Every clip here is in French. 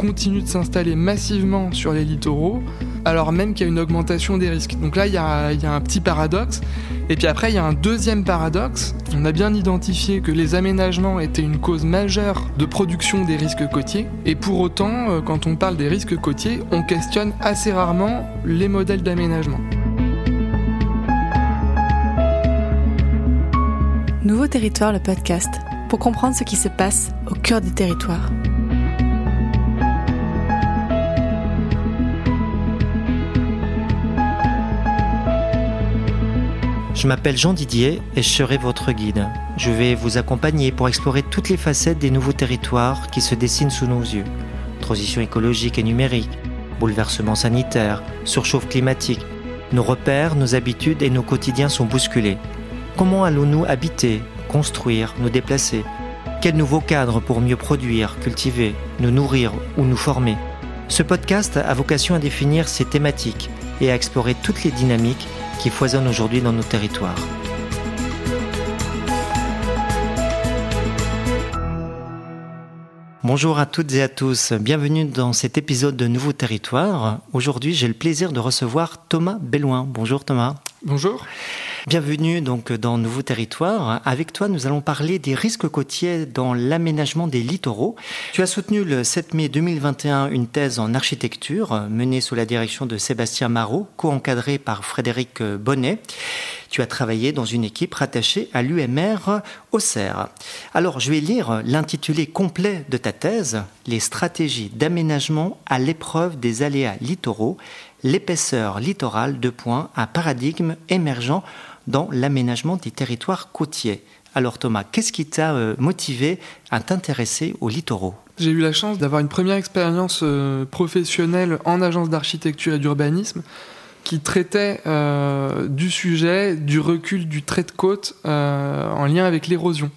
continue de s'installer massivement sur les littoraux, alors même qu'il y a une augmentation des risques. Donc là, il y, a, il y a un petit paradoxe. Et puis après, il y a un deuxième paradoxe. On a bien identifié que les aménagements étaient une cause majeure de production des risques côtiers. Et pour autant, euh, quand on parle des risques côtiers, on questionne assez rarement les modèles d'aménagement. Nouveau Territoire, le podcast, pour comprendre ce qui se passe au cœur du territoire. Je m'appelle Jean Didier et je serai votre guide. Je vais vous accompagner pour explorer toutes les facettes des nouveaux territoires qui se dessinent sous nos yeux. Transition écologique et numérique, bouleversement sanitaire, surchauffe climatique. Nos repères, nos habitudes et nos quotidiens sont bousculés. Comment allons-nous habiter, construire, nous déplacer? Quel nouveau cadre pour mieux produire, cultiver, nous nourrir ou nous former? Ce podcast a vocation à définir ces thématiques et à explorer toutes les dynamiques qui foisonnent aujourd'hui dans nos territoires. Bonjour à toutes et à tous, bienvenue dans cet épisode de Nouveau Territoire. Aujourd'hui, j'ai le plaisir de recevoir Thomas Belloin. Bonjour Thomas. Bonjour. Bienvenue donc dans Nouveau Territoire. Avec toi, nous allons parler des risques côtiers dans l'aménagement des littoraux. Tu as soutenu le 7 mai 2021 une thèse en architecture menée sous la direction de Sébastien Marot, co-encadrée par Frédéric Bonnet. Tu as travaillé dans une équipe rattachée à l'UMR Auxerre. Alors, je vais lire l'intitulé complet de ta thèse, Les stratégies d'aménagement à l'épreuve des aléas littoraux, l'épaisseur littorale de points, un paradigme émergent dans l'aménagement des territoires côtiers. Alors Thomas, qu'est-ce qui t'a euh, motivé à t'intéresser aux littoraux J'ai eu la chance d'avoir une première expérience euh, professionnelle en agence d'architecture et d'urbanisme qui traitait euh, du sujet du recul du trait de côte en lien avec l'érosion.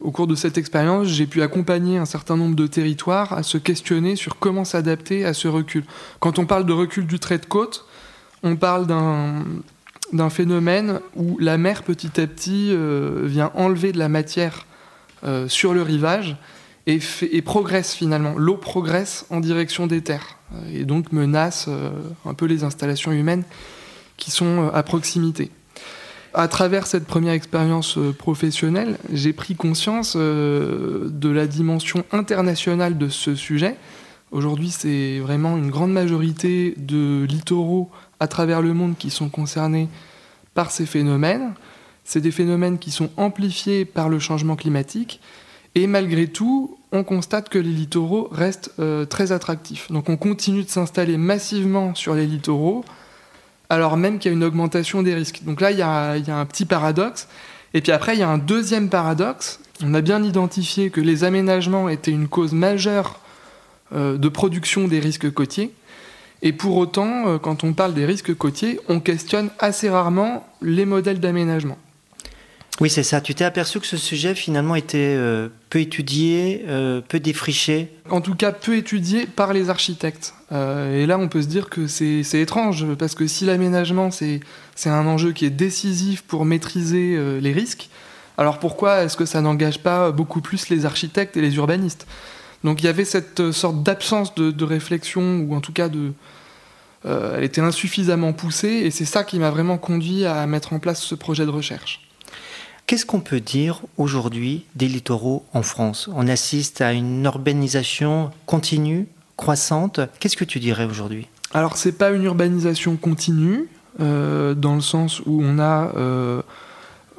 Au cours de cette expérience, j'ai pu accompagner un certain nombre de territoires à se questionner sur comment s'adapter à ce recul. Quand on parle de recul du trait de côte, on parle d'un d'un phénomène où la mer petit à petit euh, vient enlever de la matière euh, sur le rivage et, et progresse finalement. L'eau progresse en direction des terres euh, et donc menace un peu les installations humaines qui sont à proximité. À travers cette première expérience professionnelle, j'ai pris conscience de la dimension internationale de ce sujet. Aujourd'hui, c'est vraiment une grande majorité de littoraux à travers le monde qui sont concernés par ces phénomènes. C'est des phénomènes qui sont amplifiés par le changement climatique. Et malgré tout, on constate que les littoraux restent euh, très attractifs. Donc on continue de s'installer massivement sur les littoraux, alors même qu'il y a une augmentation des risques. Donc là, il y, a, un petit paradoxe. Et puis après, il y a un deuxième paradoxe. On a bien identifié que les aménagements étaient une cause majeure euh, de production des risques côtiers. Et pour autant, euh, quand on parle des risques côtiers, on questionne assez rarement les modèles d'aménagement. Oui, c'est ça. Tu t'es aperçu que ce sujet finalement était euh, peu étudié, euh, peu défriché? En tout cas, peu étudié par les architectes. et là, on peut se dire que c'est étrange, parce que si l'aménagement, c'est un enjeu qui est décisif pour maîtriser les risques, alors pourquoi est-ce que ça n'engage pas beaucoup plus les architectes et les urbanistes? Donc il y avait cette sorte d'absence de, réflexion, ou en tout cas de, euh, elle était insuffisamment poussée, et c'est ça qui m'a vraiment conduit à mettre en place ce projet de recherche. Qu'est-ce qu'on peut dire aujourd'hui des littoraux en France? On assiste à une urbanisation continue, croissante. Qu'est-ce que tu dirais aujourd'hui? Alors c'est pas une urbanisation continue, euh, dans le sens où on a euh,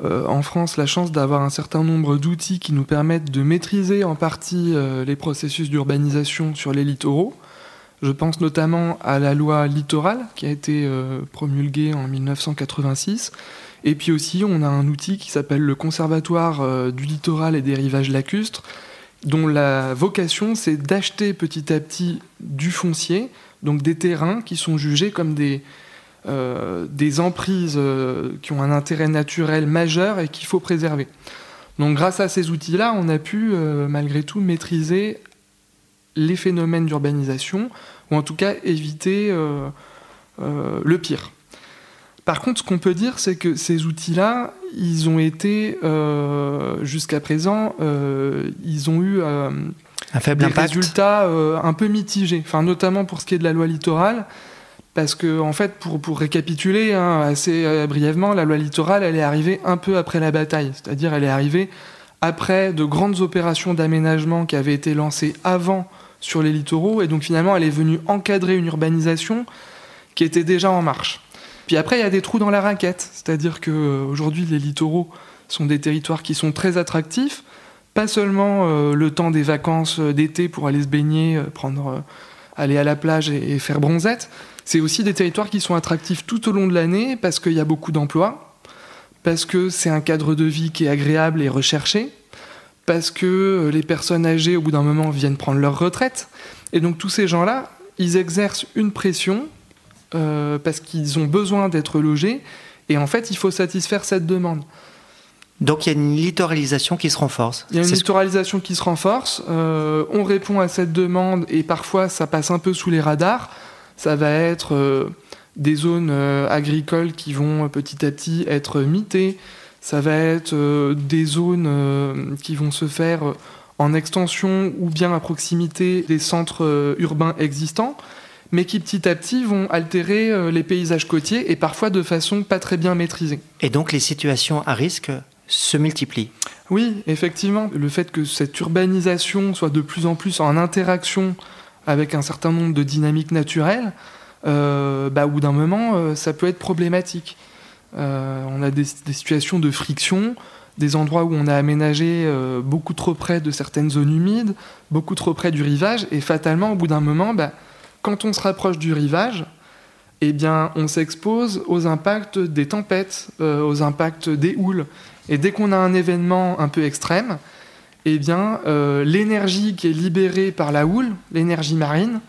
en France la chance d'avoir un certain nombre d'outils qui nous permettent de maîtriser en partie les processus d'urbanisation sur les littoraux. Je pense notamment à la loi littorale qui a été euh, promulguée en 1986. Et puis aussi, on a un outil qui s'appelle le Conservatoire euh, du littoral et des rivages lacustres, dont la vocation, c'est d'acheter petit à petit du foncier, donc des terrains qui sont jugés comme des, euh, des emprises qui ont un intérêt naturel majeur et qu'il faut préserver. Donc grâce à ces outils-là, on a pu malgré tout maîtriser les phénomènes d'urbanisation, ou en tout cas éviter euh, euh, le pire. Par contre, ce qu'on peut dire, c'est que ces outils-là, ils ont été, euh, jusqu'à présent, ils ont eu des résultats un peu mitigés, enfin, notamment pour ce qui est de la loi littorale. Parce que, en fait, pour, pour récapituler hein, assez brièvement, la loi littorale, elle est arrivée un peu après la bataille. C'est-à-dire, elle est arrivée après de grandes opérations d'aménagement qui avaient été lancées avant sur les littoraux. Et donc, finalement, elle est venue encadrer une urbanisation qui était déjà en marche. Puis après, il y a des trous dans la raquette. C'est-à-dire qu'aujourd'hui, les littoraux sont des territoires qui sont très attractifs. Pas seulement euh, le temps des vacances euh, d'été pour aller se baigner, euh, prendre, aller à la plage et, faire bronzette. C'est aussi des territoires qui sont attractifs tout au long de l'année parce qu'il y a beaucoup d'emplois, parce que c'est un cadre de vie qui est agréable et recherché, parce que les personnes âgées, au bout d'un moment, viennent prendre leur retraite. Et donc tous ces gens-là, ils exercent une pression parce qu'ils ont besoin d'être logés. Et en fait, il faut satisfaire cette demande. Donc il y a une littoralisation qui se renforce. Il y a une littoralisation qui se renforce. Euh, on répond à cette demande et parfois ça passe un peu sous les radars. Ça va être euh, des zones euh, agricoles qui vont petit à petit être mitées. Ça va être des zones qui vont se faire en extension ou bien à proximité des centres urbains existants, mais qui petit à petit vont altérer les paysages côtiers et parfois de façon pas très bien maîtrisée. Et donc les situations à risque se multiplient. Oui, effectivement, le fait que cette urbanisation soit de plus en plus en interaction avec un certain nombre de dynamiques naturelles, euh, bah, au bout d'un moment, euh, ça peut être problématique. Euh, on a des, situations de friction, des endroits où on a aménagé beaucoup trop près de certaines zones humides, beaucoup trop près du rivage, et fatalement, au bout d'un moment, bah, quand on se rapproche du rivage, eh on s'expose aux impacts des tempêtes, aux impacts des houles. Et dès qu'on a un événement un peu extrême, eh bien, euh, l'énergie qui est libérée par la houle, l'énergie marine,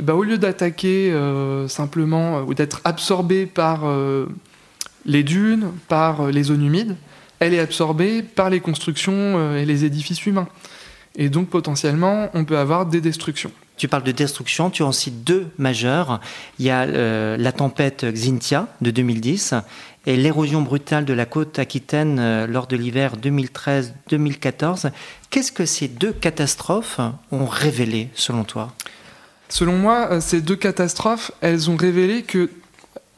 bah, au lieu d'attaquer euh, simplement euh, ou d'être absorbée par les dunes, par les zones humides, elle est absorbée par les constructions et les édifices humains. Et donc potentiellement, on peut avoir des destructions. Tu parles de destruction, tu en cites deux majeures. Il y a la tempête Xintia de 2010 et l'érosion brutale de la côte aquitaine euh, lors de l'hiver 2013-2014. Qu'est-ce que ces deux catastrophes ont révélé selon toi? Selon moi, euh, ces deux catastrophes, elles ont révélé que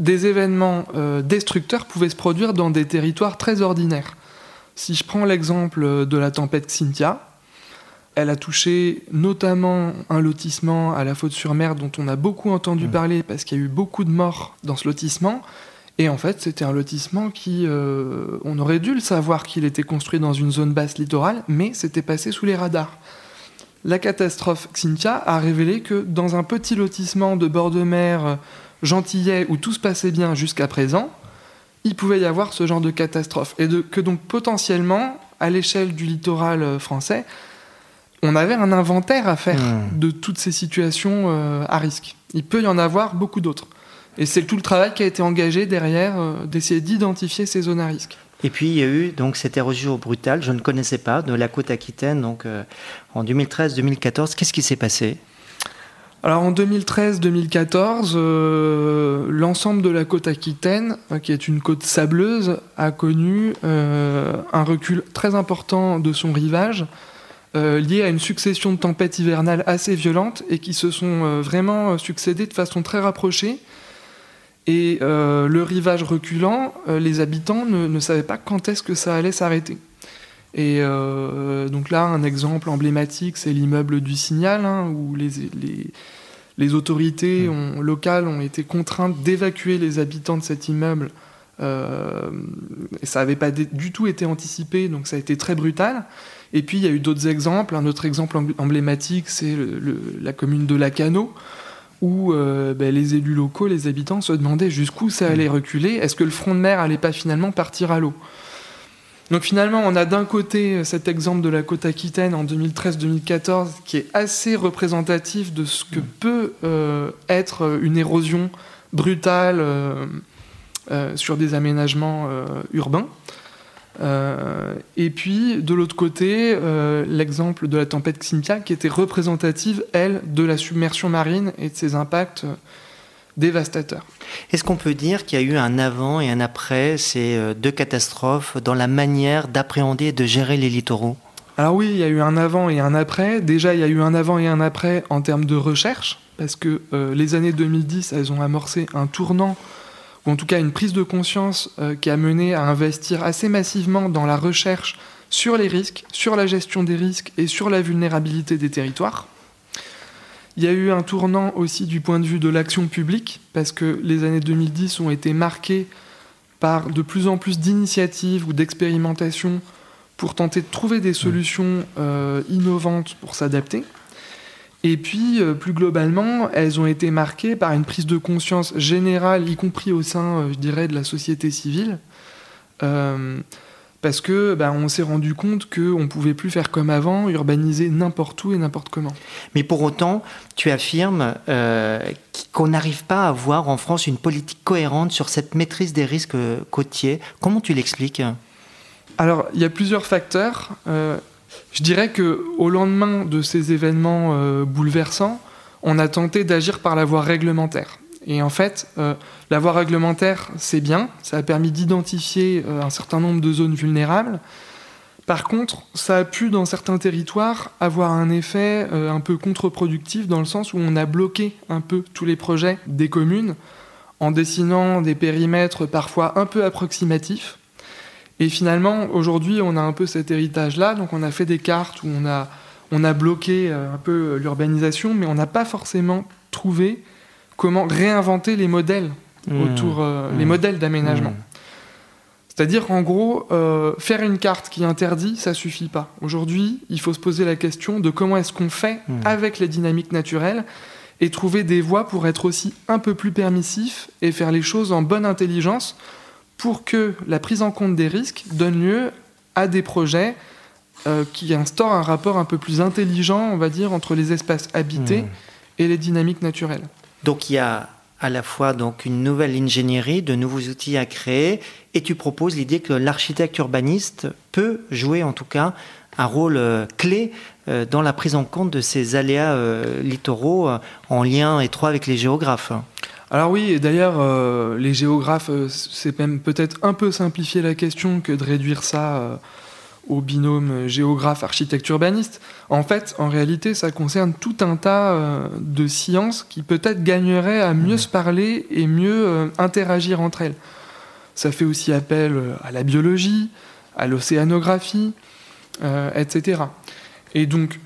des événements euh, destructeurs pouvaient se produire dans des territoires très ordinaires. Si je prends l'exemple de la tempête Cynthia, elle a touché notamment un lotissement à la Faute-sur-Mer dont on a beaucoup entendu mmh. parler parce qu'il y a eu beaucoup de morts dans ce lotissement. Et en fait, c'était un lotissement qui, euh, on aurait dû le savoir qu'il était construit dans une zone basse littorale, mais c'était passé sous les radars. La catastrophe Xintia a révélé que dans un petit lotissement de bord de mer euh, gentillet où tout se passait bien jusqu'à présent, il pouvait y avoir ce genre de catastrophe. Et que donc potentiellement, à l'échelle du littoral euh, français, on avait un inventaire à faire mmh. de toutes ces situations à risque. Il peut y en avoir beaucoup d'autres. Et c'est tout le travail qui a été engagé derrière euh, d'essayer d'identifier ces zones à risque. Et puis il y a eu donc cette érosion brutale, je ne connaissais pas, de la côte aquitaine, donc euh, en 2013-2014. Qu'est-ce qui s'est passé? Alors en 2013-2014, euh, l'ensemble de la côte aquitaine, qui est une côte sableuse, a connu un recul très important de son rivage, lié à une succession de tempêtes hivernales assez violentes et qui se sont vraiment succédées de façon très rapprochée et euh, le rivage reculant, euh, les habitants ne, savaient pas quand est-ce que ça allait s'arrêter. Et euh, donc là, un exemple emblématique, c'est l'immeuble du Signal, hein, où les, les, autorités mmh. locales ont été contraintes d'évacuer les habitants de cet immeuble. et ça n'avait pas du tout été anticipé, donc ça a été très brutal. Et puis il y a eu d'autres exemples. Un autre exemple emblématique, c'est la commune de Lacano, où euh, ben, les élus locaux, les habitants se demandaient jusqu'où ça allait reculer. Est-ce que le front de mer allait pas finalement partir à l'eau? Donc finalement, on a d'un côté cet exemple de la côte aquitaine en 2013-2014 qui est assez représentatif de ce que peut euh, être une érosion brutale euh, sur des aménagements urbains. Euh, et puis, de l'autre côté, euh, l'exemple de la tempête Xintia, qui était représentative, elle, de la submersion marine et de ses impacts euh, dévastateurs. Est-ce qu'on peut dire qu'il y a eu un avant et un après ces deux catastrophes dans la manière d'appréhender et de gérer les littoraux? Alors oui, il y a eu un avant et un après. Déjà, il y a eu un avant et un après en termes de recherche, parce que euh, les années 2010, elles ont amorcé un tournant, ou en tout cas une prise de conscience euh, qui a mené à investir assez massivement dans la recherche sur les risques, sur la gestion des risques et sur la vulnérabilité des territoires. Il y a eu un tournant aussi du point de vue de l'action publique, parce que les années 2010 ont été marquées par de plus en plus d'initiatives ou d'expérimentations pour tenter de trouver des solutions euh, innovantes pour s'adapter. Et puis, euh, plus globalement, elles ont été marquées par une prise de conscience générale, y compris au sein, euh, je dirais, de la société civile, parce que ben, on s'est rendu compte qu'on ne pouvait plus faire comme avant, urbaniser n'importe où et n'importe comment. Mais pour autant, tu affirmes qu'on n'arrive pas à avoir en France une politique cohérente sur cette maîtrise des risques côtiers. Comment tu l'expliques? Alors, il y a plusieurs facteurs. Euh, je dirais que au lendemain de ces événements euh, bouleversants, on a tenté d'agir par la voie réglementaire. Et en fait, euh, la voie réglementaire, c'est bien, ça a permis d'identifier un certain nombre de zones vulnérables. Par contre, ça a pu, dans certains territoires, avoir un effet un peu contre-productif, dans le sens où on a bloqué un peu tous les projets des communes, en dessinant des périmètres parfois un peu approximatifs, et finalement, aujourd'hui, on a un peu cet héritage-là. Donc, on a fait des cartes où on a, on a bloqué euh, un peu euh, l'urbanisation, mais on n'a pas forcément trouvé comment réinventer les modèles mmh. autour, euh, les mmh. modèles d'aménagement. Mmh. C'est-à-dire qu'en gros, faire une carte qui interdit, ça suffit pas. Aujourd'hui, il faut se poser la question de comment est-ce qu'on fait avec les dynamiques naturelles et trouver des voies pour être aussi un peu plus permissif et faire les choses en bonne intelligence pour que la prise en compte des risques donne lieu à des projets euh, qui instaurent un rapport un peu plus intelligent, on va dire, entre les espaces habités hmm. et les dynamiques naturelles. Donc il y a à la fois donc une nouvelle ingénierie, de nouveaux outils à créer, et tu proposes l'idée que l'architecte urbaniste peut jouer en tout cas un rôle euh, clé euh, dans la prise en compte de ces aléas littoraux en lien étroit avec les géographes. Alors oui, et d'ailleurs, euh, les géographes, euh, c'est même peut-être un peu simplifier la question que de réduire ça euh, au binôme géographe-architecte-urbaniste. En fait, en réalité, ça concerne tout un tas de sciences qui peut-être gagneraient à mieux se parler et mieux interagir entre elles. Ça fait aussi appel à la biologie, à l'océanographie, etc. Et donc,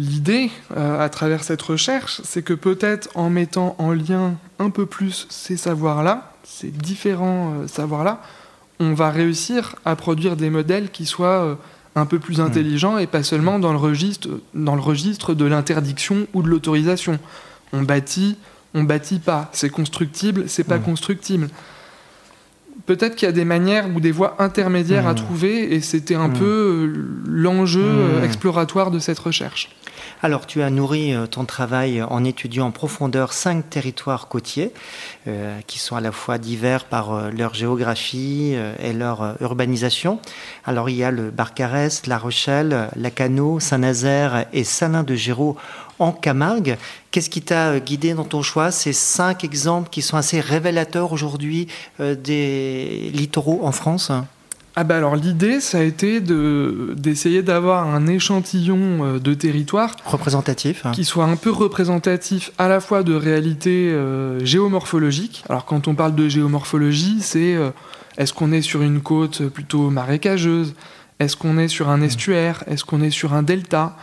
L'idée, à travers cette recherche, c'est que peut-être en mettant en lien un peu plus ces savoirs-là, ces différents euh, savoirs-là, on va réussir à produire des modèles qui soient euh, un peu plus hmm. intelligents et pas seulement dans le registre, dans le registre de l'interdiction ou de l'autorisation. On bâtit, on bâtit pas. C'est constructible, c'est pas hmm. constructible. Peut-être qu'il y a des manières ou des voies intermédiaires à trouver et c'était un peu euh, l'enjeu exploratoire de cette recherche. Alors, tu as nourri euh, ton travail en étudiant en profondeur cinq territoires côtiers euh, qui sont à la fois divers par euh, leur géographie et leur urbanisation. Alors, il y a le Barcarès, La Rochelle, Lacano, Saint-Nazaire et Salin-de-Géraud en Camargue. Qu'est-ce qui t'a guidé dans ton choix Ces cinq exemples qui sont assez révélateurs aujourd'hui des littoraux en France? Ah bah alors l'idée, ça a été d'essayer d'avoir un échantillon euh, de territoire représentatif, qui soit un peu représentatif à la fois de réalité euh, géomorphologique. Alors quand on parle de géomorphologie, c'est euh, est-ce qu'on est sur une côte plutôt marécageuse? Est-ce qu'on est sur un hmm. estuaire? Est-ce qu'on est sur un delta?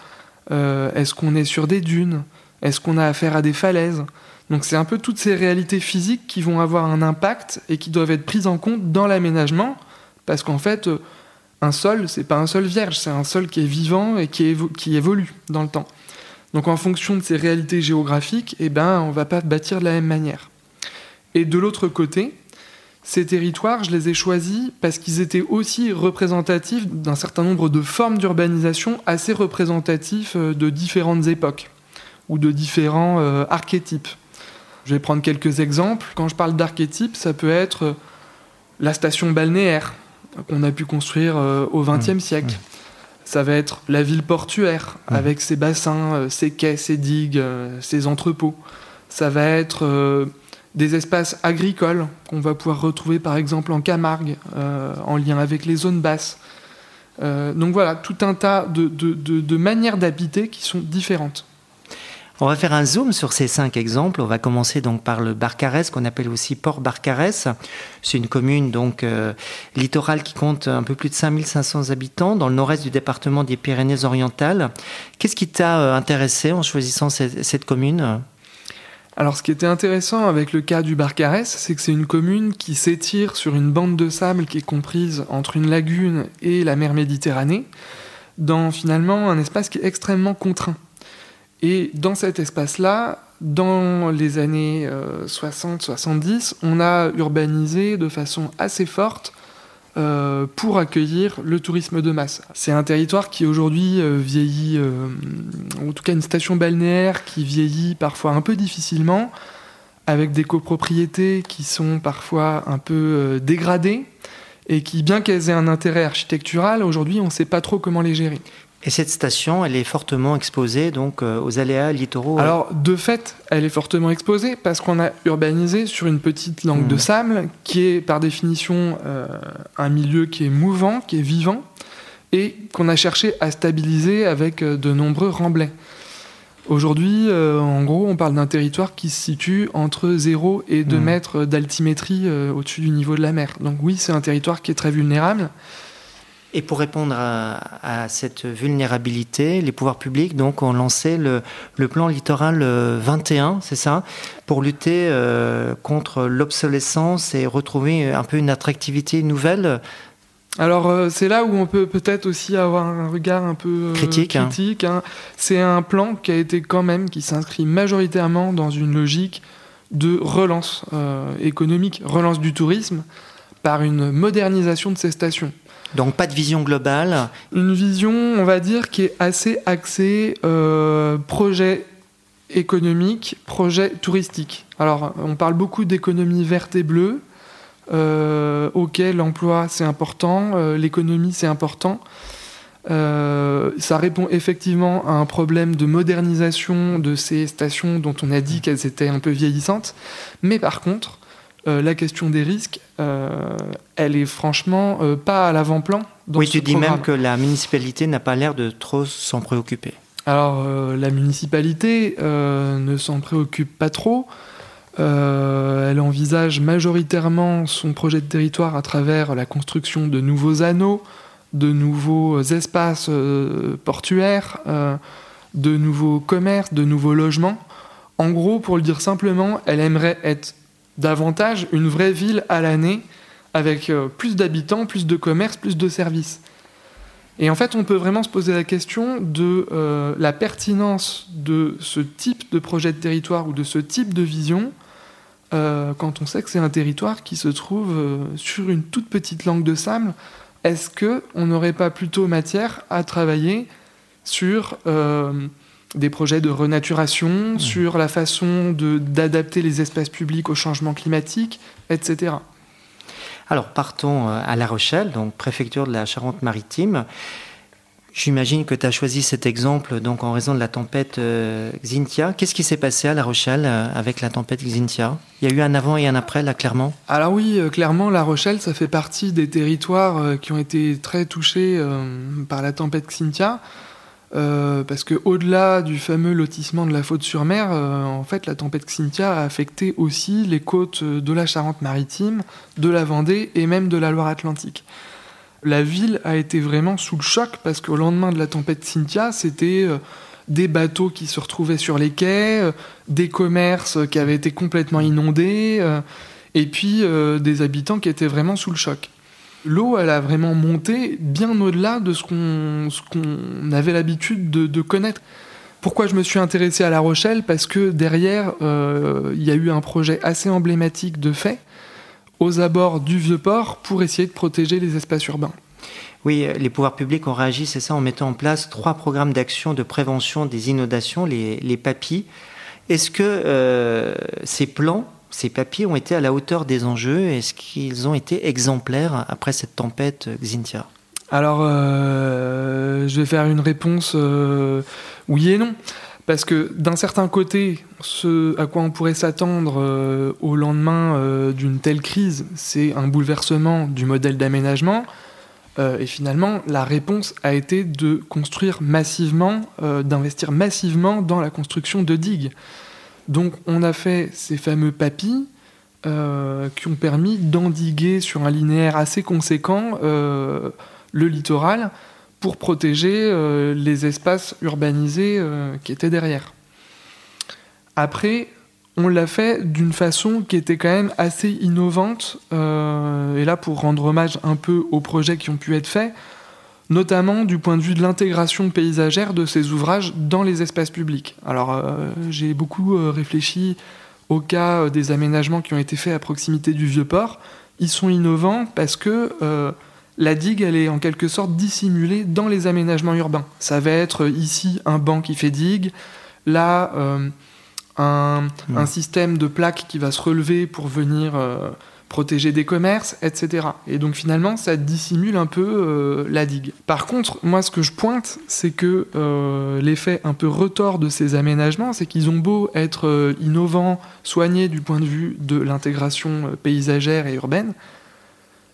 Est-ce qu'on est sur des dunes? Est-ce qu'on a affaire à des falaises? Donc c'est un peu toutes ces réalités physiques qui vont avoir un impact et qui doivent être prises en compte dans l'aménagement parce qu'en fait, euh, un sol, c'est pas un sol vierge, c'est un sol qui est vivant et qui, évolue dans le temps. Donc en fonction de ces réalités géographiques, eh ben, on va pas bâtir de la même manière. Et de l'autre côté, ces territoires, je les ai choisis parce qu'ils étaient aussi représentatifs d'un certain nombre de formes d'urbanisation assez représentatifs euh, de différentes époques ou de différents euh, archétypes. Je vais prendre quelques exemples. Quand je parle d'archétypes, ça peut être la station balnéaire, qu'on a pu construire euh, au XXe mmh. siècle. Mmh. Ça va être la ville portuaire, mmh. avec ses bassins, euh, ses quais, ses digues, euh, ses entrepôts. Ça va être des espaces agricoles qu'on va pouvoir retrouver par exemple en Camargue, en lien avec les zones basses. donc voilà, tout un tas de, de manières d'habiter qui sont différentes. On va faire un zoom sur ces cinq exemples. On va commencer donc par le Barcarès, qu'on appelle aussi Port Barcarès. C'est une commune donc euh, littorale qui compte un peu plus de 5500 habitants dans le nord-est du département des Pyrénées-Orientales. Qu'est-ce qui t'a euh, intéressé en choisissant cette, commune? Alors, ce qui était intéressant avec le cas du Barcarès, c'est que c'est une commune qui s'étire sur une bande de sable qui est comprise entre une lagune et la mer Méditerranée, dans finalement un espace qui est extrêmement contraint. Et dans cet espace-là, dans les années 60-70, euh, on a urbanisé de façon assez forte euh, pour accueillir le tourisme de masse. C'est un territoire qui aujourd'hui euh, vieillit, en tout cas une station balnéaire qui vieillit parfois un peu difficilement, avec des copropriétés qui sont parfois un peu dégradées et qui, bien qu'elles aient un intérêt architectural, aujourd'hui on ne sait pas trop comment les gérer. Et cette station, elle est fortement exposée donc euh, aux aléas littoraux. Euh Alors, de fait, elle est fortement exposée parce qu'on a urbanisé sur une petite langue de hmm. sable qui est par définition euh, un milieu qui est mouvant, qui est vivant et qu'on a cherché à stabiliser avec de nombreux remblais. Aujourd'hui, en gros, on parle d'un territoire qui se situe entre 0 et 2 hmm. mètres d'altimétrie au-dessus du niveau de la mer. Donc oui, c'est un territoire qui est très vulnérable. Et pour répondre à, cette vulnérabilité, les pouvoirs publics donc ont lancé le, plan littoral 21, c'est ça, pour lutter euh, contre l'obsolescence et retrouver un peu une attractivité nouvelle. Alors euh, c'est là où on peut peut-être aussi avoir un regard un peu euh, critique. Hein. Hein. C'est un plan qui a été quand même qui s'inscrit majoritairement dans une logique de relance économique, relance du tourisme par une modernisation de ces stations. Donc pas de vision globale. Une vision, on va dire, qui est assez axée euh, projet économique, projet touristique. Alors on parle beaucoup d'économie verte et bleue, euh, auquel l'emploi c'est important, euh, l'économie c'est important. Euh, ça répond effectivement à un problème de modernisation de ces stations dont on a dit qu'elles étaient un peu vieillissantes. Mais par contre, euh, la question des risques, euh, elle est franchement euh, pas à l'avant-plan. Oui, tu dis même que la municipalité n'a pas l'air de trop s'en préoccuper. Alors, la municipalité ne s'en préoccupe pas trop. elle envisage majoritairement son projet de territoire à travers la construction de nouveaux anneaux, de nouveaux espaces portuaires, de nouveaux commerces, de nouveaux logements. En gros, pour le dire simplement, elle aimerait être davantage une vraie ville à l'année avec euh, plus d'habitants, plus de commerces, plus de services. Et en fait, on peut vraiment se poser la question de euh, la pertinence de ce type de projet de territoire ou de ce type de vision euh, quand on sait que c'est un territoire qui se trouve sur une toute petite langue de sable. Est-ce qu'on n'aurait pas plutôt matière à travailler sur des projets de renaturation, mmh. sur la façon d'adapter les espaces publics au changement climatique, etc. Alors partons euh, à La Rochelle, donc préfecture de la Charente-Maritime. J'imagine que tu as choisi cet exemple donc en raison de la tempête euh, Xintia. Qu'est-ce qui s'est passé à La Rochelle euh, avec la tempête Xintia Il y a eu un avant et un après, là, clairement? Alors oui, clairement, La Rochelle, ça fait partie des territoires qui ont été très touchés par la tempête Xintia. Euh, parce que au-delà du fameux lotissement de la faute sur mer, euh, en fait, la tempête Xynthia a affecté aussi les côtes de la Charente-Maritime, de la Vendée et même de la Loire-Atlantique. La ville a été vraiment sous le choc parce qu'au lendemain de la tempête Xynthia, c'était euh, des bateaux qui se retrouvaient sur les quais, des commerces qui avaient été complètement inondés, et puis des habitants qui étaient vraiment sous le choc l'eau, elle a vraiment monté bien au-delà de ce qu'on avait l'habitude de, connaître. Pourquoi je me suis intéressé à La Rochelle? Parce que derrière, euh, il y a eu un projet assez emblématique de fait aux abords du vieux port pour essayer de protéger les espaces urbains. Oui, les pouvoirs publics ont réagi, c'est ça, en mettant en place trois programmes d'action de prévention des inondations, les, les PAPI. Est-ce que euh, ces plans ces papiers ont été à la hauteur des enjeux Est-ce qu'ils ont été exemplaires après cette tempête Xintia Alors, euh, je vais faire une réponse euh, oui et non. Parce que d'un certain côté, ce à quoi on pourrait s'attendre euh, au lendemain d'une telle crise, c'est un bouleversement du modèle d'aménagement. et finalement, la réponse a été de construire massivement, d'investir massivement dans la construction de digues. Donc on a fait ces fameux papis qui ont permis d'endiguer sur un linéaire assez conséquent le littoral pour protéger les espaces urbanisés qui étaient derrière. Après, on l'a fait d'une façon qui était quand même assez innovante, euh, et là pour rendre hommage un peu aux projets qui ont pu être faits, notamment du point de vue de l'intégration paysagère de ces ouvrages dans les espaces publics. Alors euh, j'ai beaucoup euh, réfléchi au cas des aménagements qui ont été faits à proximité du vieux port. Ils sont innovants parce que la digue, elle est en quelque sorte dissimulée dans les aménagements urbains. Ça va être ici un banc qui fait digue, là un, système de plaques qui va se relever pour venir euh, protéger des commerces, etc. Et donc finalement, ça dissimule un peu euh, la digue. Par contre, moi, ce que je pointe, c'est que euh, l'effet un peu retort de ces aménagements, c'est qu'ils ont beau être innovants, soignés du point de vue de l'intégration paysagère et urbaine,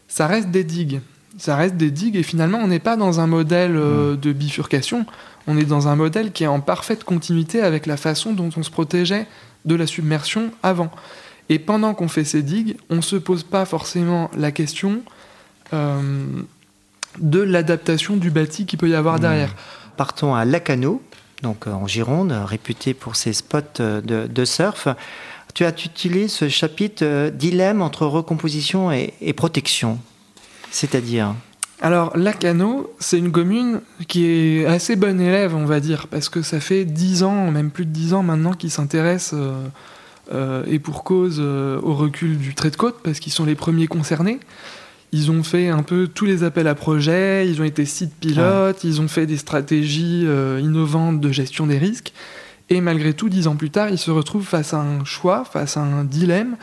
ça reste des digues. Ça reste des digues et finalement, on n'est pas dans un modèle de bifurcation on est dans un modèle qui est en parfaite continuité avec la façon dont on se protégeait de la submersion avant. Et pendant qu'on fait ces digues, on ne se pose pas forcément la question euh, de l'adaptation du bâti qu'il peut y avoir mmh. derrière. Partons à Lacano, donc euh, en Gironde, réputé pour ses spots euh, de, surf. Tu as utilisé ce chapitre dilemme entre recomposition et protection, c'est-à-dire? Alors, Lacano, c'est une commune qui est assez bonne élève, on va dire, parce que ça fait 10 ans, même plus de 10 ans maintenant, qu'ils s'intéressent, euh, euh, et pour cause, euh, au recul du trait de côte, parce qu'ils sont les premiers concernés. Ils ont fait un peu tous les appels à projets, ils ont été sites pilotes, ils ont fait des stratégies innovantes de gestion des risques. Et malgré tout, dix ans plus tard, ils se retrouvent face à un choix, face à un dilemme,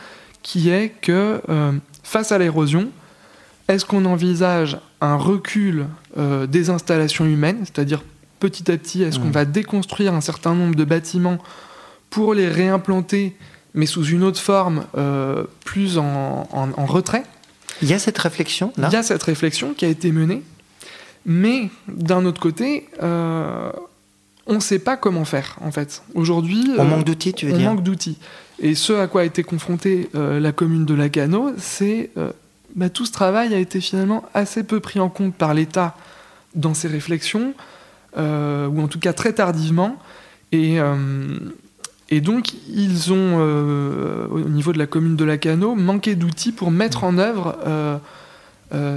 qui est que face à l'érosion, est-ce qu'on envisage un recul euh, des installations humaines, c'est-à-dire petit à petit, est-ce qu'on mmh. va déconstruire un certain nombre de bâtiments pour les réimplanter, mais sous une autre forme, euh, plus en, retrait Il y a cette réflexion là Il y a cette réflexion qui a été menée, mais d'un autre côté, euh, on ne sait pas comment faire en fait. Aujourd'hui, on manque d'outils, tu veux on dire On manque d'outils. Et ce à quoi a été confrontée la commune de Lacano, c'est bah, tout ce travail a été finalement assez peu pris en compte par l'État dans ses réflexions, euh, ou en tout cas très tardivement. Et, euh, et donc, ils ont, euh, au niveau de la commune de Lacano, manqué d'outils pour mettre en œuvre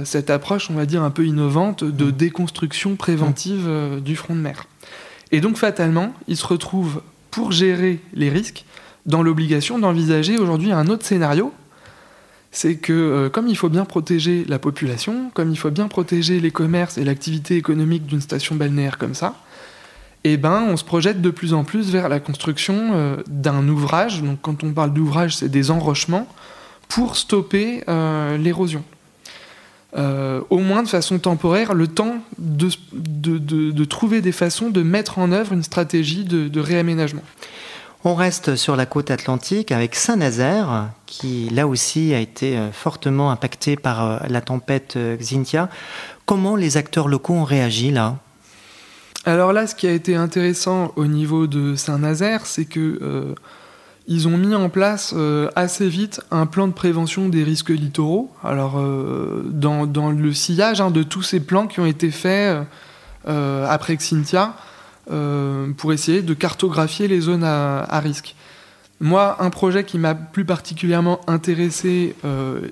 cette approche, on va dire, un peu innovante de mmh. déconstruction préventive du front de mer. Et donc, fatalement, ils se retrouvent, pour gérer les risques, dans l'obligation d'envisager aujourd'hui un autre scénario, c'est que euh, comme il faut bien protéger la population, comme il faut bien protéger les commerces et l'activité économique d'une station balnéaire comme ça, eh ben, on se projette de plus en plus vers la construction euh, d'un ouvrage. Donc, quand on parle d'ouvrage, c'est des enrochements pour stopper euh, l'érosion. au moins de façon temporaire, le temps de, trouver des façons de mettre en œuvre une stratégie de réaménagement. On reste sur la côte atlantique avec Saint-Nazaire, qui là aussi a été euh, fortement impacté par euh, la tempête euh, Xintia. Comment les acteurs locaux ont réagi là? Alors là, ce qui a été intéressant au niveau de Saint-Nazaire, c'est que ils ont mis en place assez vite un plan de prévention des risques littoraux. Alors dans, le sillage hein, de tous ces plans qui ont été faits après Xintia, euh, pour essayer de cartographier les zones à, risque. Moi, un projet qui m'a plus particulièrement intéressé euh,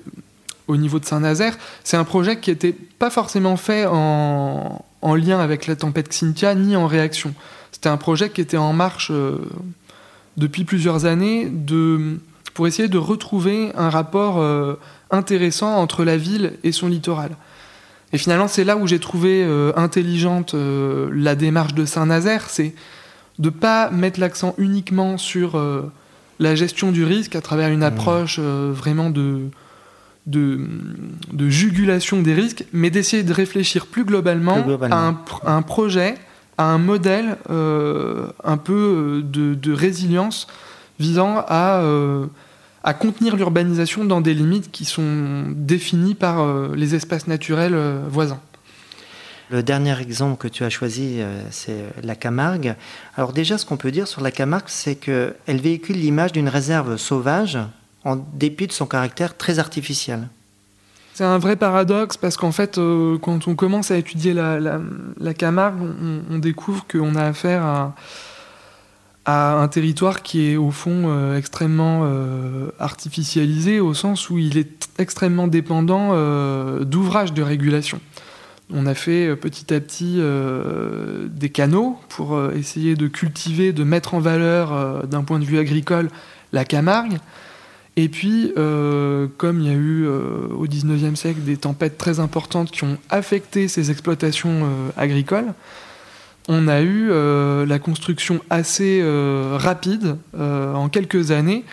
au niveau de Saint-Nazaire, c'est un projet qui n'était pas forcément fait en, lien avec la tempête Xintia ni en réaction. C'était un projet qui était en marche euh, depuis plusieurs années de, pour essayer de retrouver un rapport intéressant entre la ville et son littoral. Et finalement, c'est là où j'ai trouvé euh, intelligente euh, la démarche de Saint-Nazaire, c'est de ne pas mettre l'accent uniquement sur euh, la gestion du risque à travers une mmh. approche vraiment de, de, jugulation des risques, mais d'essayer de réfléchir plus globalement, À, un, projet, à un modèle un peu de, de, résilience visant à à contenir l'urbanisation dans des limites qui sont définies par euh, les espaces naturels euh, voisins. Le dernier exemple que tu as choisi, c'est la Camargue. Alors déjà, ce qu'on peut dire sur la Camargue, c'est qu'elle véhicule l'image d'une réserve sauvage en dépit de son caractère très artificiel. C'est un vrai paradoxe parce qu'en fait, euh, quand on commence à étudier la, Camargue, on, découvre qu'on a affaire à, un territoire qui est au fond euh, extrêmement euh, artificialisé au sens où il est extrêmement dépendant d'ouvrages de régulation. On a fait petit à petit des canaux pour essayer de cultiver, de mettre en valeur d'un point de vue agricole la Camargue. Et puis, euh, comme il y a eu euh, au 19e siècle des tempêtes très importantes qui ont affecté ces exploitations euh, agricoles, on a eu la construction assez rapide, en quelques années,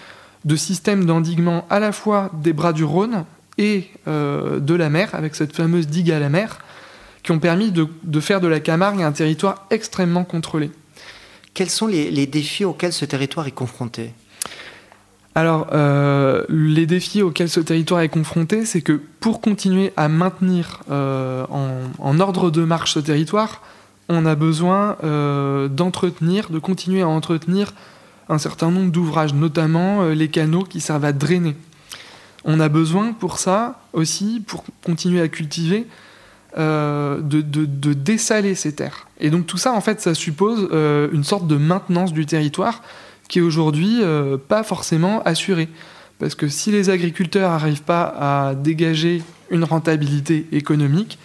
de systèmes d'endiguement à la fois des bras du Rhône et de la mer, avec cette fameuse digue à la mer, qui ont permis de, faire de la Camargue un territoire extrêmement contrôlé. Quels sont les défis auxquels ce territoire est confronté? Alors, euh, les défis auxquels ce territoire est confronté, c'est que pour continuer à maintenir euh, en, ordre de marche ce territoire, on a besoin euh, d'entretenir, de continuer à entretenir un certain nombre d'ouvrages, notamment les canaux qui servent à drainer. On a besoin pour ça aussi, pour continuer à cultiver, de, de, dessaler ces terres. Et donc tout ça, en fait, ça suppose une sorte de maintenance du territoire qui est aujourd'hui euh, pas forcément assuré. Parce que si les agriculteurs n'arrivent pas à dégager une rentabilité économique,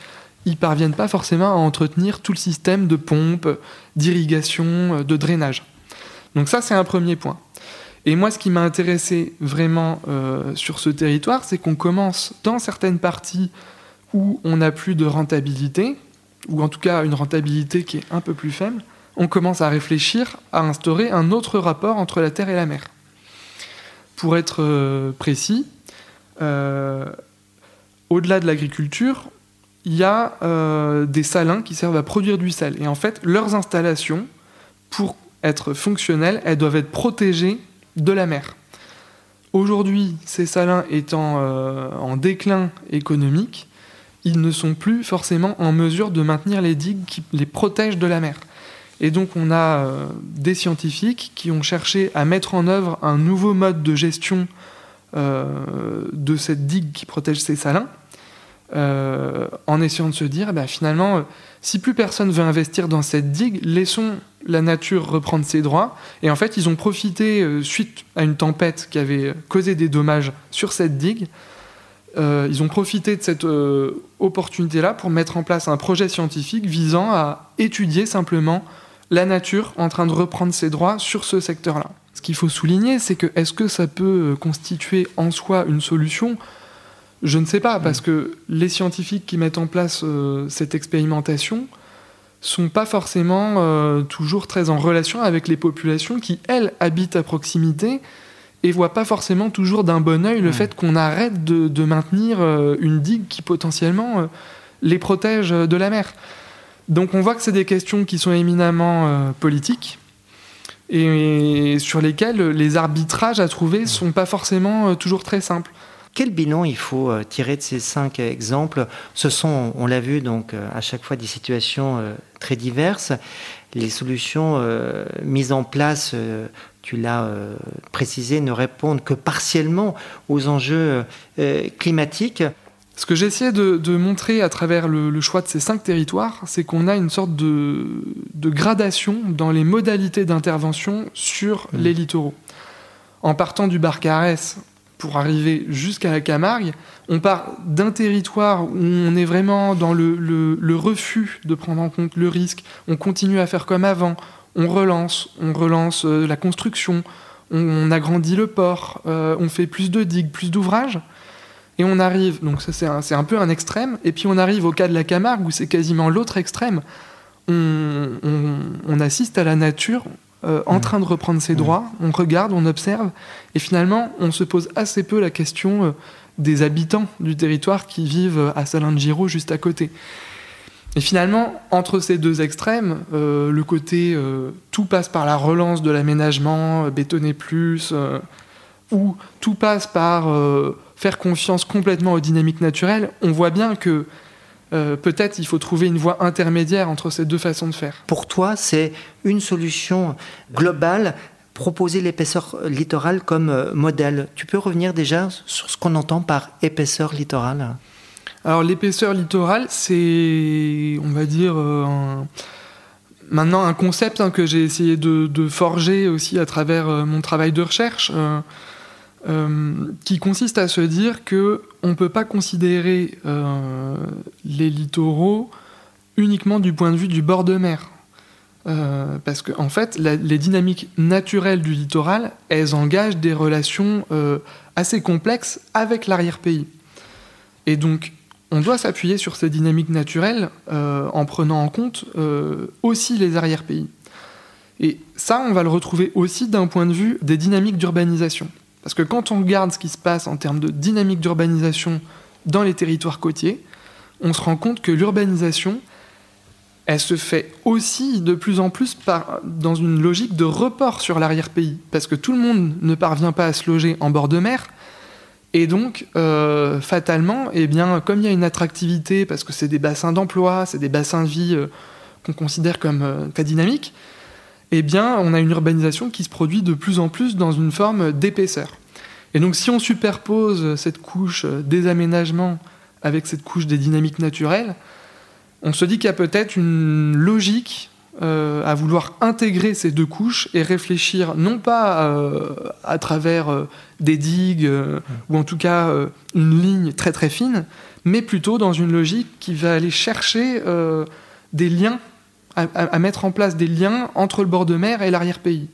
ils parviennent pas forcément à entretenir tout le système de pompe, d'irrigation, de drainage. Donc ça, c'est un premier point. Et moi, ce qui m'a intéressé vraiment euh, sur ce territoire, c'est qu'on commence dans certaines parties où on n'a plus de rentabilité, ou en tout cas une rentabilité qui est un peu plus faible, on commence à réfléchir à instaurer un autre rapport entre la terre et la mer. Pour être euh, précis, euh, au-delà de l'agriculture, il y a euh, des salins qui servent à produire du sel. Et en fait, leurs installations, pour être fonctionnelles, elles doivent être protégées de la mer. Aujourd'hui, ces salins étant en déclin économique, ils ne sont plus forcément en mesure de maintenir les digues qui les protègent de la mer. Et donc on a euh, des scientifiques qui ont cherché à mettre en œuvre un nouveau mode de gestion euh, de cette digue qui protège ces salins, euh, en essayant de se dire, bah, finalement, si plus personne veut investir dans cette digue, laissons la nature reprendre ses droits. Et en fait, ils ont profité, suite à une tempête qui avait causé des dommages sur cette digue, ils ont profité de cette opportunité-là pour mettre en place un projet scientifique visant à étudier simplement la nature en train de reprendre ses droits sur ce secteur-là. Ce qu'il faut souligner, c'est que est-ce que ça peut euh, constituer en soi une solution? Je ne sais pas, parce que les scientifiques qui mettent en place euh, cette expérimentation sont pas forcément euh, toujours très en relation avec les populations qui, elles, habitent à proximité et voient pas forcément toujours d'un bon oeil le fait qu'on arrête de, maintenir une digue qui potentiellement les protège de la mer. Donc on voit que c'est des questions qui sont éminemment euh, politiques et, sur lesquelles les arbitrages à trouver ne sont pas forcément euh, toujours très simples. Quel bilan il faut euh, tirer de ces cinq exemples? Ce sont, on l'a vu, donc à chaque fois des situations très diverses. Les solutions mises en place, tu l'as précisé, ne répondent que partiellement aux enjeux climatiques. Ce que essayé de, montrer à travers le, choix de ces cinq territoires, c'est qu'on a une sorte de, gradation dans les modalités d'intervention sur mmh. les littoraux. En partant du Barcarès pour arriver jusqu'à la Camargue, on part d'un territoire où on est vraiment dans le, refus de prendre en compte le risque, on continue à faire comme avant, on relance, on relance euh, la construction, on, agrandit le port, euh, on fait plus de digues, plus d'ouvrages. Et on arrive, donc ça c'est un, peu un extrême, et puis on arrive au cas de la Camargue où c'est quasiment l'autre extrême. On, assiste à la nature euh, en mmh. train de reprendre ses mmh. droits, on regarde, on observe, et finalement on se pose assez peu la question euh, des habitants du territoire qui vivent à Salin de Giraud juste à côté. Et finalement, entre ces deux extrêmes, euh, le côté tout passe par la relance de l'aménagement, bétonner plus, ou tout passe par faire confiance complètement aux dynamiques naturelles, on voit bien que peut-être il faut trouver une voie intermédiaire entre ces deux façons de faire. Pour toi, c'est une solution globale proposer l'épaisseur littorale comme modèle. Tu peux revenir déjà sur ce qu'on entend par épaisseur littorale? Alors l'épaisseur littorale, c'est, on va dire, maintenant un concept hein, que j'ai essayé de, forger aussi à travers mon travail de recherche. Euh, qui consiste à se dire que on ne peut pas considérer euh, les littoraux uniquement du point de vue du bord de mer. Euh, parce qu'en en fait, les dynamiques naturelles du littoral, elles engagent des relations assez complexes avec l'arrière-pays. Et donc, on doit s'appuyer sur ces dynamiques naturelles en prenant en compte aussi les arrière-pays. Et ça, on va le retrouver aussi d'un point de vue des dynamiques d'urbanisation. Parce que quand on regarde ce qui se passe en termes de dynamique d'urbanisation dans les territoires côtiers, on se rend compte que l'urbanisation, elle se fait aussi de plus en plus dans une logique de report sur l'arrière-pays. Parce que tout le monde ne parvient pas à se loger en bord de mer. Et donc, euh, fatalement, eh bien, comme il y a une attractivité, parce que c'est des bassins d'emploi, c'est des bassins de vie euh, qu'on considère comme euh, très dynamiques, eh bien, on a une urbanisation qui se produit de plus en plus dans une forme d'épaisseur. Et donc, si on superpose cette couche des aménagements avec cette couche des dynamiques naturelles, on se dit qu'il y a peut-être une logique euh, à vouloir intégrer ces deux couches et réfléchir non pas euh, à travers euh, des digues ou en tout cas une ligne très très fine, mais plutôt dans une logique qui va aller chercher des liens à, mettre en place des liens entre le bord de mer et l'arrière-pays.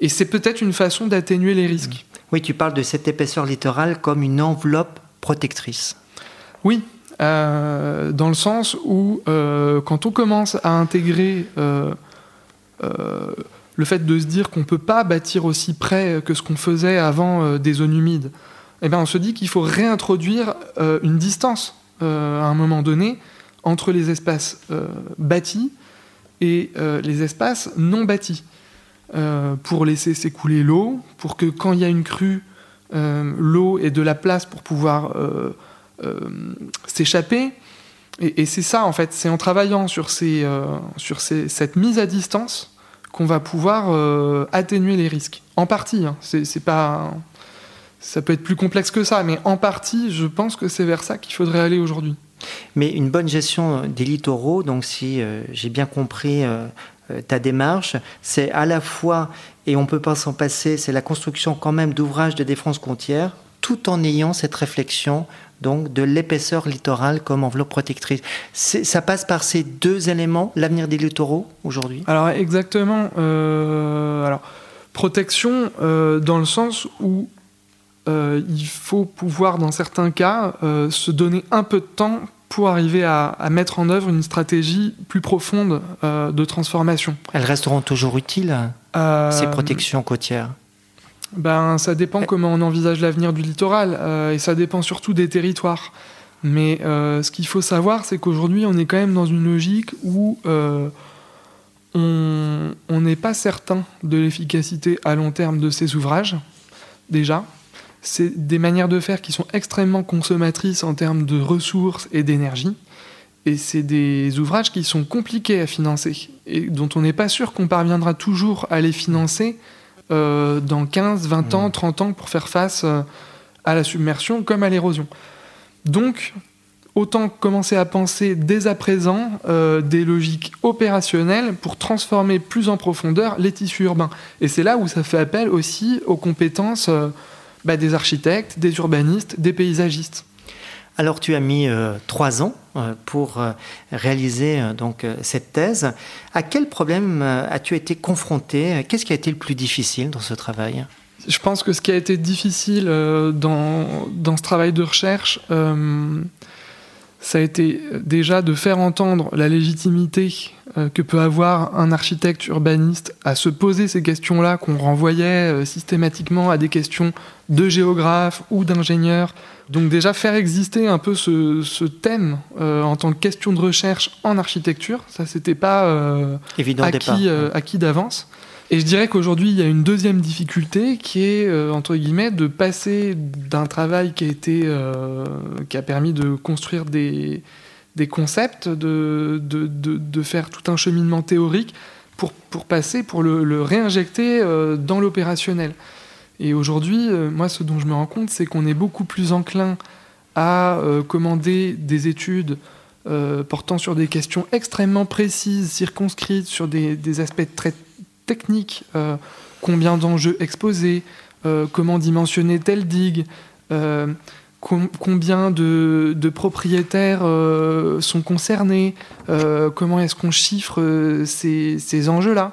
Et c'est peut-être une façon d'atténuer les risques. Oui, tu parles de cette épaisseur littorale comme une enveloppe protectrice. Oui, euh, dans le sens où euh, quand on commence à intégrer euh, le fait de se dire qu'on ne peut pas bâtir aussi près que ce qu'on faisait avant des zones humides, eh bien on se dit qu'il faut réintroduire une distance à un moment donné entre les espaces bâtis et euh, les espaces non bâtis euh, pour laisser s'écouler l'eau, pour que quand il y a une crue, euh, l'eau ait de la place pour pouvoir s'échapper. Et, c'est ça, en fait, c'est en travaillant sur, cette mise à distance qu'on va pouvoir atténuer les risques. En partie, hein. c'est pas ça peut être plus complexe que ça, mais en partie, je pense que c'est vers ça qu'il faudrait aller aujourd'hui. Mais une bonne gestion des littoraux, donc si euh, j'ai bien compris euh, euh, ta démarche, c'est à la fois, et on ne peut pas s'en passer, c'est la construction quand même d'ouvrages de défense côtière, tout en ayant cette réflexion donc de l'épaisseur littorale comme enveloppe protectrice. Ça passe par ces deux éléments, l'avenir des littoraux aujourd'hui? Alors exactement. alors, protection dans le sens où il faut pouvoir, dans certains cas, se donner un peu de temps pour arriver à, mettre en œuvre une stratégie plus profonde euh, de transformation. Elles resteront toujours utiles, euh, ces protections côtières? Ben, Ça dépend comment on envisage l'avenir du littoral, euh, et ça dépend surtout des territoires. Mais ce qu'il faut savoir, c'est qu'aujourd'hui, on est quand même dans une logique où on n'est pas certain de l'efficacité à long terme de ces ouvrages, déjà c'est des manières de faire qui sont extrêmement consommatrices en termes de ressources et d'énergie. Et c'est des ouvrages qui sont compliqués à financer et dont on n'est pas sûr qu'on parviendra toujours à les financer euh, dans 15, 20 ans, 30 mmh. ans pour faire face euh, à la submersion comme à l'érosion. Donc, autant commencer à penser dès à présent euh, des logiques opérationnelles pour transformer plus en profondeur les tissus urbains. Et c'est là où ça fait appel aussi aux compétences bah, des architectes, des urbanistes, des paysagistes. Alors tu as mis euh, trois ans euh, pour euh, réaliser donc cette thèse. À quel problème as-tu été confronté? Qu'est-ce qui a été le plus difficile dans ce travail? Je pense que ce qui a été difficile dans, dans, ce travail de recherche, ça a été déjà de faire entendre la légitimité euh, que peut avoir un architecte urbaniste à se poser ces questions-là qu'on renvoyait euh, systématiquement à des questions de géographes ou d'ingénieurs. Donc déjà faire exister un peu ce, thème euh, en tant que question de recherche en architecture, ça c'était pas évident acquis, acquis d'avance. Et je dirais qu'aujourd'hui, il y a une deuxième difficulté qui est, entre guillemets, de passer d'un travail qui a, été, qui a permis de construire des, des concepts, de, de, de, faire tout un cheminement théorique pour, pour passer, pour le, réinjecter euh, dans l'opérationnel. Et aujourd'hui, euh, moi, ce dont je me rends compte, c'est qu'on est beaucoup plus enclin à euh, commander des études portant sur des questions extrêmement précises, circonscrites, sur des, des aspects très techniques, combien d'enjeux exposés, comment dimensionner telle digue, combien de, propriétaires euh, sont concernés, euh, comment est-ce qu'on chiffre euh, ces, enjeux-là.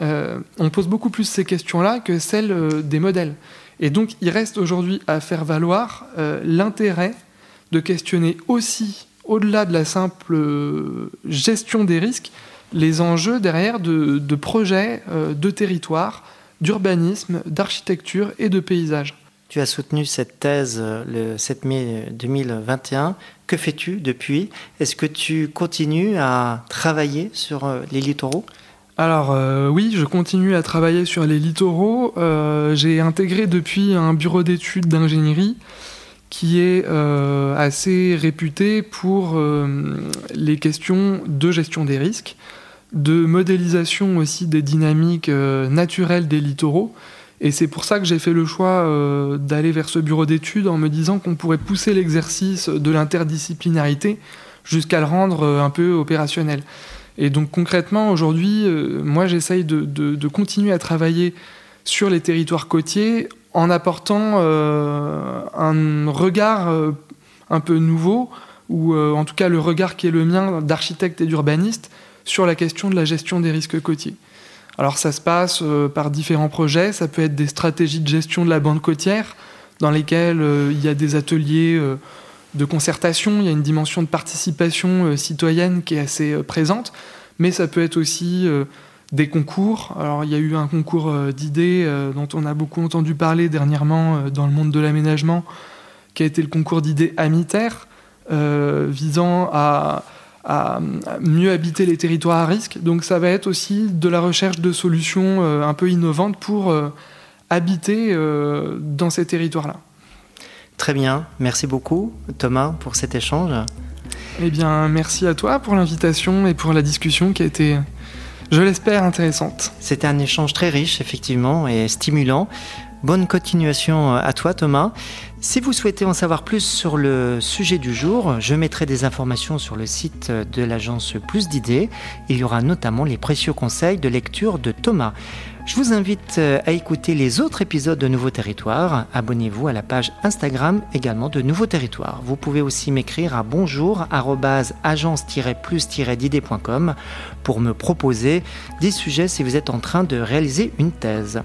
on pose beaucoup plus ces questions-là que celles des modèles. Et donc il reste aujourd'hui à faire valoir l'intérêt de questionner aussi, au-delà de la simple gestion des risques, les enjeux derrière de, de projets de territoire, d'urbanisme, d'architecture et de paysage. Tu as soutenu cette thèse euh, le 7 mai 2021. Que fais-tu depuis? Est-ce que tu continues à travailler sur euh, les littoraux? Alors euh, oui, je continue à travailler sur les littoraux. J'ai intégré depuis un bureau d'études d'ingénierie qui est assez réputé pour les questions de gestion des risques, de modélisation aussi des dynamiques naturelles des littoraux. Et c'est pour ça que j'ai fait le choix euh, d'aller vers ce bureau d'études en me disant qu'on pourrait pousser l'exercice de l'interdisciplinarité jusqu'à le rendre euh, un peu opérationnel. Et donc concrètement, aujourd'hui, euh, moi j'essaye de, continuer à travailler sur les territoires côtiers en apportant un regard un peu nouveau, ou en tout cas le regard qui est le mien d'architecte et d'urbaniste, sur la question de la gestion des risques côtiers. Alors ça se passe euh, par différents projets, ça peut être des stratégies de gestion de la bande côtière, dans lesquelles euh, il y a des ateliers euh, de concertation, il y a une dimension de participation citoyenne qui est assez présente, mais ça peut être aussi des concours. Alors il y a eu un concours d'idées dont on a beaucoup entendu parler dernièrement dans le monde de l'aménagement, qui a été le concours d'idées Amitaire, visant à à mieux habiter les territoires à risque. Donc ça va être aussi de la recherche de solutions euh, un peu innovantes pour euh, habiter euh, dans ces territoires-là. Très bien, merci beaucoup Thomas pour cet échange. Eh bien, merci à toi pour l'invitation et pour la discussion qui a été, je l'espère, intéressante. C'était un échange très riche, effectivement, et stimulant. Bonne continuation à toi Thomas. Si vous souhaitez en savoir plus sur le sujet du jour, je mettrai des informations sur le site de l'agence Plus d'idées. Il y aura notamment les précieux conseils de lecture de Thomas. Je vous invite à écouter les autres épisodes de Nouveaux Territoires. Abonnez-vous à la page Instagram également de Nouveaux Territoires. Vous pouvez aussi m'écrire à bonjour agence-plus-d'idées.com pour me proposer des sujets si vous êtes en train de réaliser une thèse.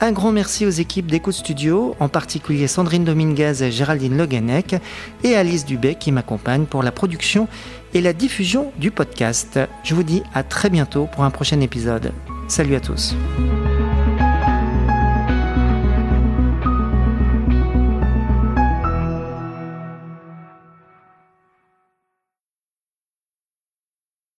Un grand merci aux équipes d'Écoute Studio, en particulier Sandrine Dominguez et Géraldine Loganec, et Alice Dubé qui m'accompagne pour la production et la diffusion du podcast. Je vous dis à très bientôt pour un prochain épisode. Salut à tous.